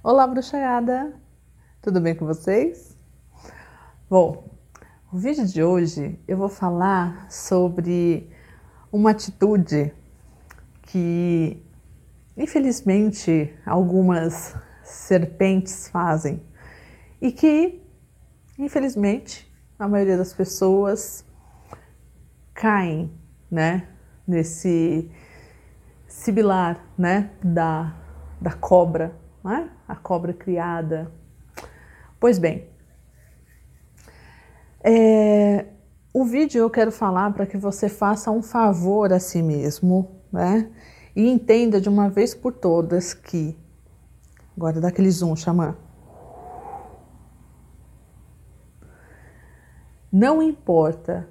Olá, bruxaiada! Tudo bem com vocês? Bom, o vídeo de hoje eu vou falar sobre uma atitude que, infelizmente, algumas serpentes fazem e que, infelizmente, a maioria das pessoas caem, né, nesse sibilar, né, da, da cobra, né? a cobra criada. Pois bem, é, o vídeo eu quero falar para que você faça um favor a si mesmo, né? E entenda de uma vez por todas que. Agora dá aquele zoom, xamã. Não importa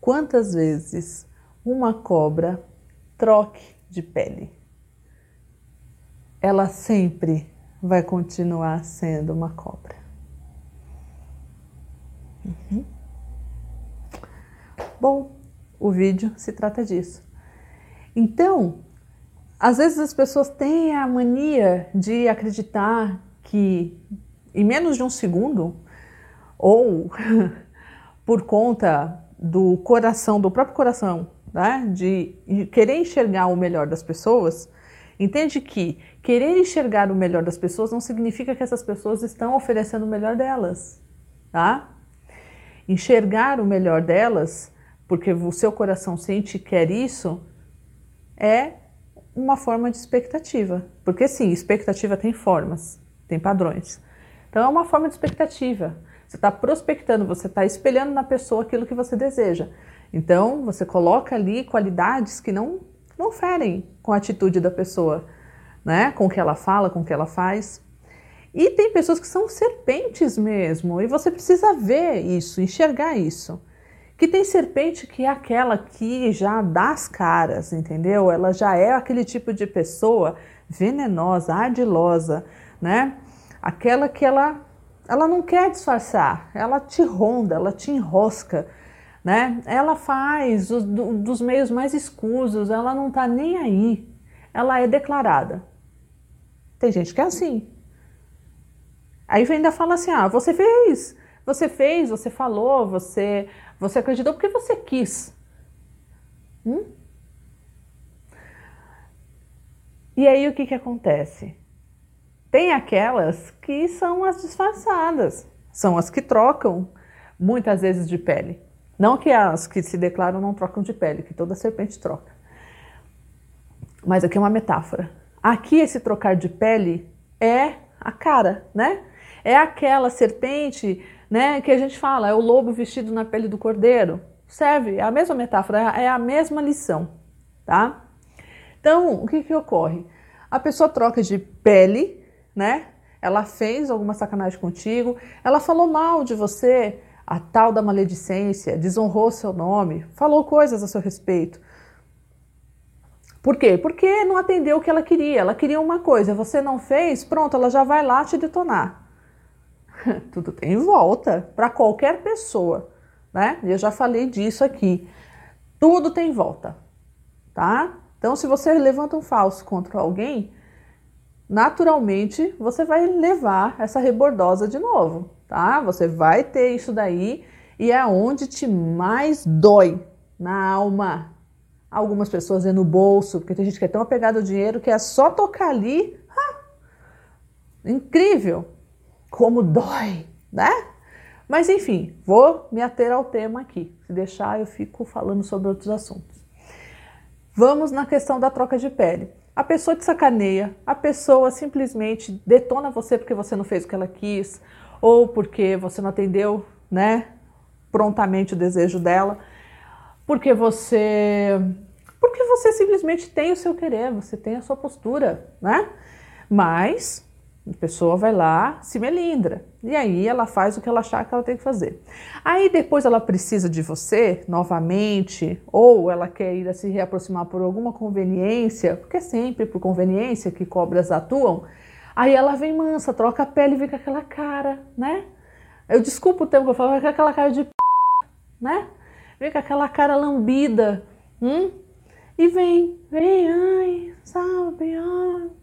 quantas vezes uma cobra troque de pele, ela sempre vai continuar sendo uma cobra. Uhum. Bom, o vídeo se trata disso. Então, às vezes as pessoas têm a mania de acreditar que em menos de um segundo, ou por conta do coração, do próprio coração, né, de querer enxergar o melhor das pessoas, entende que querer enxergar o melhor das pessoas não significa que essas pessoas estão oferecendo o melhor delas, tá? Enxergar o melhor delas, porque o seu coração sente e quer isso, é uma forma de expectativa. Porque sim, expectativa tem formas, tem padrões. Então é uma forma de expectativa. Você está prospectando, você está espelhando na pessoa aquilo que você deseja. Então, você coloca ali qualidades que não, não ferem com a atitude da pessoa, né? com o que ela fala, com o que ela faz. E tem pessoas que são serpentes mesmo, e você precisa ver isso, enxergar isso. Que tem serpente que é aquela que já dá as caras, entendeu? Ela já é aquele tipo de pessoa venenosa, ardilosa, né? Aquela que ela, ela não quer disfarçar, ela te ronda, ela te enrosca né? Ela faz do, dos meios mais escusos, ela não está nem aí, ela é declarada. Tem gente que é assim. Aí ainda fala assim: ah, você fez, você fez, você falou, você, você acreditou porque você quis. Hum? E aí o que, que acontece? Tem aquelas que são as disfarçadas, são as que trocam muitas vezes de pele. Não que as que se declaram não trocam de pele, que toda serpente troca. Mas aqui é uma metáfora. Aqui esse trocar de pele é a cara, né? É aquela serpente, né, que a gente fala, é o lobo vestido na pele do cordeiro. Serve, é a mesma metáfora, é a mesma lição, tá? Então, o que que ocorre? A pessoa troca de pele, né? Ela fez alguma sacanagem contigo, ela falou mal de você, a tal da maledicência, desonrou seu nome, falou coisas a seu respeito. Por quê? Porque não atendeu o que ela queria. Ela queria uma coisa, você não fez, pronto, ela já vai lá te detonar. Tudo tem volta para qualquer pessoa, né? Eu já falei disso aqui. Tudo tem volta, tá? Então, se você levanta um falso contra alguém, naturalmente você vai levar essa rebordosa de novo tá? Você vai ter isso daí e é onde te mais dói na alma. Algumas pessoas é no bolso, porque tem gente que é tão apegada ao dinheiro que é só tocar ali. Incrível! Como dói, né? Mas enfim, vou me ater ao tema aqui. Se deixar, eu fico falando sobre outros assuntos. Vamos na questão da troca de pele. A pessoa te sacaneia, a pessoa simplesmente detona você porque você não fez o que ela quis, ou porque você não atendeu, né, prontamente o desejo dela, porque você porque você simplesmente tem o seu querer, você tem a sua postura, né? Mas a pessoa vai lá, se melindra. E aí ela faz o que ela achar que ela tem que fazer. Aí depois ela precisa de você novamente, ou ela quer ir a se reaproximar por alguma conveniência, porque é sempre por conveniência que cobras atuam. Aí ela vem mansa, troca a pele e vem com aquela cara, né? Eu desculpo o tempo que eu falo, com aquela cara de p, né? Vem com aquela cara lambida, hum? E vem, vem, ai, sabe, ai.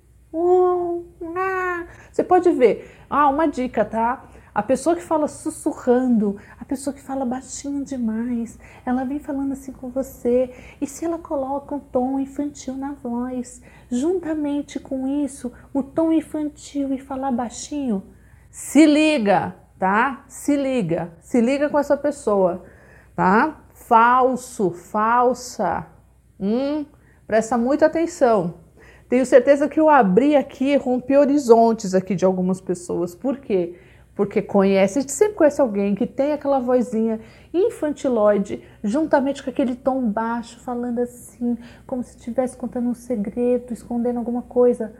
Você pode ver, ah, uma dica, tá? A pessoa que fala sussurrando, a pessoa que fala baixinho demais, ela vem falando assim com você. E se ela coloca um tom infantil na voz, juntamente com isso, o tom infantil e falar baixinho, se liga, tá? Se liga, se liga com essa pessoa, tá? Falso, falsa. Hum, presta muita atenção. Tenho certeza que eu abri aqui, rompi horizontes aqui de algumas pessoas. Por quê? Porque conhece, a gente sempre conhece alguém que tem aquela vozinha infantiloide, juntamente com aquele tom baixo, falando assim, como se estivesse contando um segredo, escondendo alguma coisa.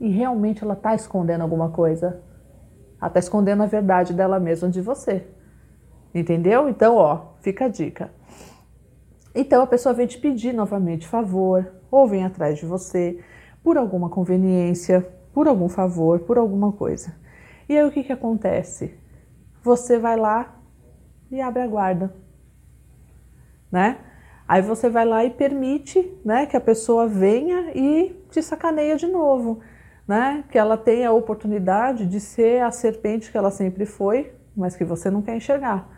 E realmente ela está escondendo alguma coisa. Ela está escondendo a verdade dela mesma de você. Entendeu? Então, ó, fica a dica. Então a pessoa vem te pedir novamente favor, ou vem atrás de você por alguma conveniência, por algum favor, por alguma coisa. E aí o que, que acontece? Você vai lá e abre a guarda, né? Aí você vai lá e permite, né, que a pessoa venha e te sacaneia de novo, né? Que ela tenha a oportunidade de ser a serpente que ela sempre foi, mas que você não quer enxergar,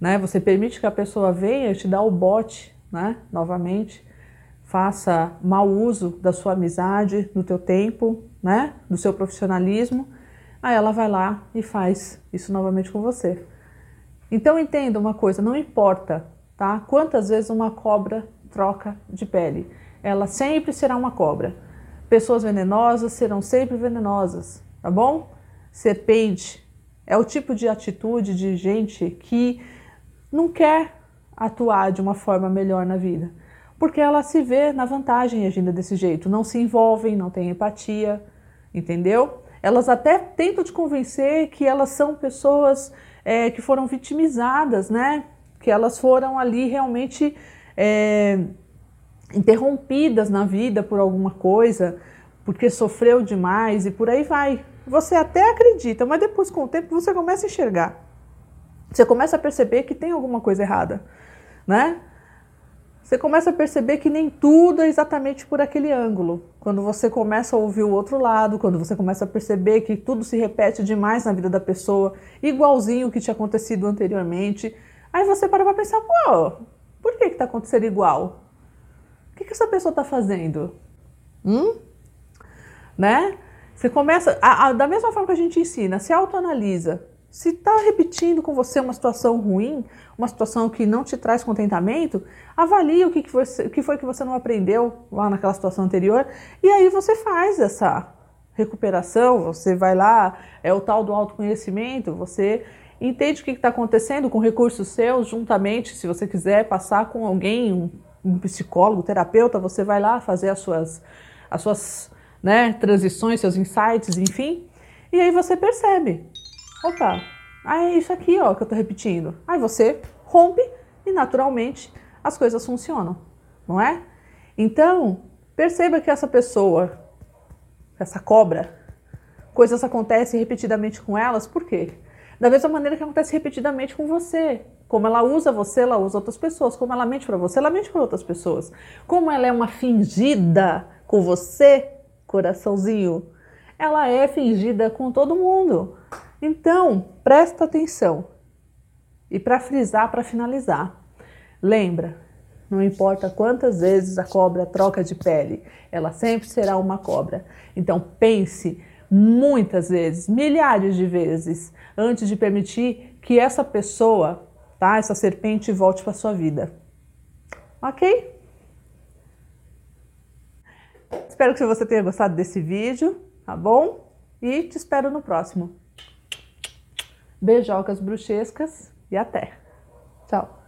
né? Você permite que a pessoa venha e te dá o bote, né? Novamente, faça mau uso da sua amizade, do teu tempo, né? Do seu profissionalismo. Aí ela vai lá e faz isso novamente com você. Então entenda uma coisa, não importa, tá? Quantas vezes uma cobra troca de pele, ela sempre será uma cobra. Pessoas venenosas serão sempre venenosas, tá bom? Serpente é o tipo de atitude de gente que não quer atuar de uma forma melhor na vida porque ela se vê na vantagem agindo desse jeito, não se envolvem, não têm empatia, entendeu? Elas até tentam te convencer que elas são pessoas é, que foram vitimizadas, né? Que elas foram ali realmente é, interrompidas na vida por alguma coisa, porque sofreu demais e por aí vai. Você até acredita, mas depois com o tempo você começa a enxergar. Você começa a perceber que tem alguma coisa errada, né? Você começa a perceber que nem tudo é exatamente por aquele ângulo. Quando você começa a ouvir o outro lado, quando você começa a perceber que tudo se repete demais na vida da pessoa, igualzinho o que tinha acontecido anteriormente, aí você para para pensar, pô, por que está acontecendo igual? O que, que essa pessoa está fazendo? Hum? Né? Você começa, a, a, da mesma forma que a gente ensina, se autoanalisa. Se está repetindo com você uma situação ruim, uma situação que não te traz contentamento, avalie o que, que, você, o que foi que você não aprendeu lá naquela situação anterior e aí você faz essa recuperação, você vai lá, é o tal do autoconhecimento, você entende o que está acontecendo com recursos seus, juntamente, se você quiser passar com alguém, um, um psicólogo, terapeuta, você vai lá fazer as suas, as suas né, transições, seus insights, enfim, e aí você percebe Opa, ah, é isso aqui ó, que eu estou repetindo. Aí você rompe e naturalmente as coisas funcionam, não é? Então, perceba que essa pessoa, essa cobra, coisas acontecem repetidamente com elas, por quê? Da mesma maneira que acontece repetidamente com você. Como ela usa você, ela usa outras pessoas. Como ela mente para você, ela mente para outras pessoas. Como ela é uma fingida com você, coraçãozinho, ela é fingida com todo mundo. Então, presta atenção. E para frisar, para finalizar, lembra, não importa quantas vezes a cobra troca de pele, ela sempre será uma cobra. Então pense muitas vezes, milhares de vezes, antes de permitir que essa pessoa, tá, essa serpente volte para sua vida. OK? Espero que você tenha gostado desse vídeo, tá bom? E te espero no próximo. Beijocas bruxescas e até. Tchau.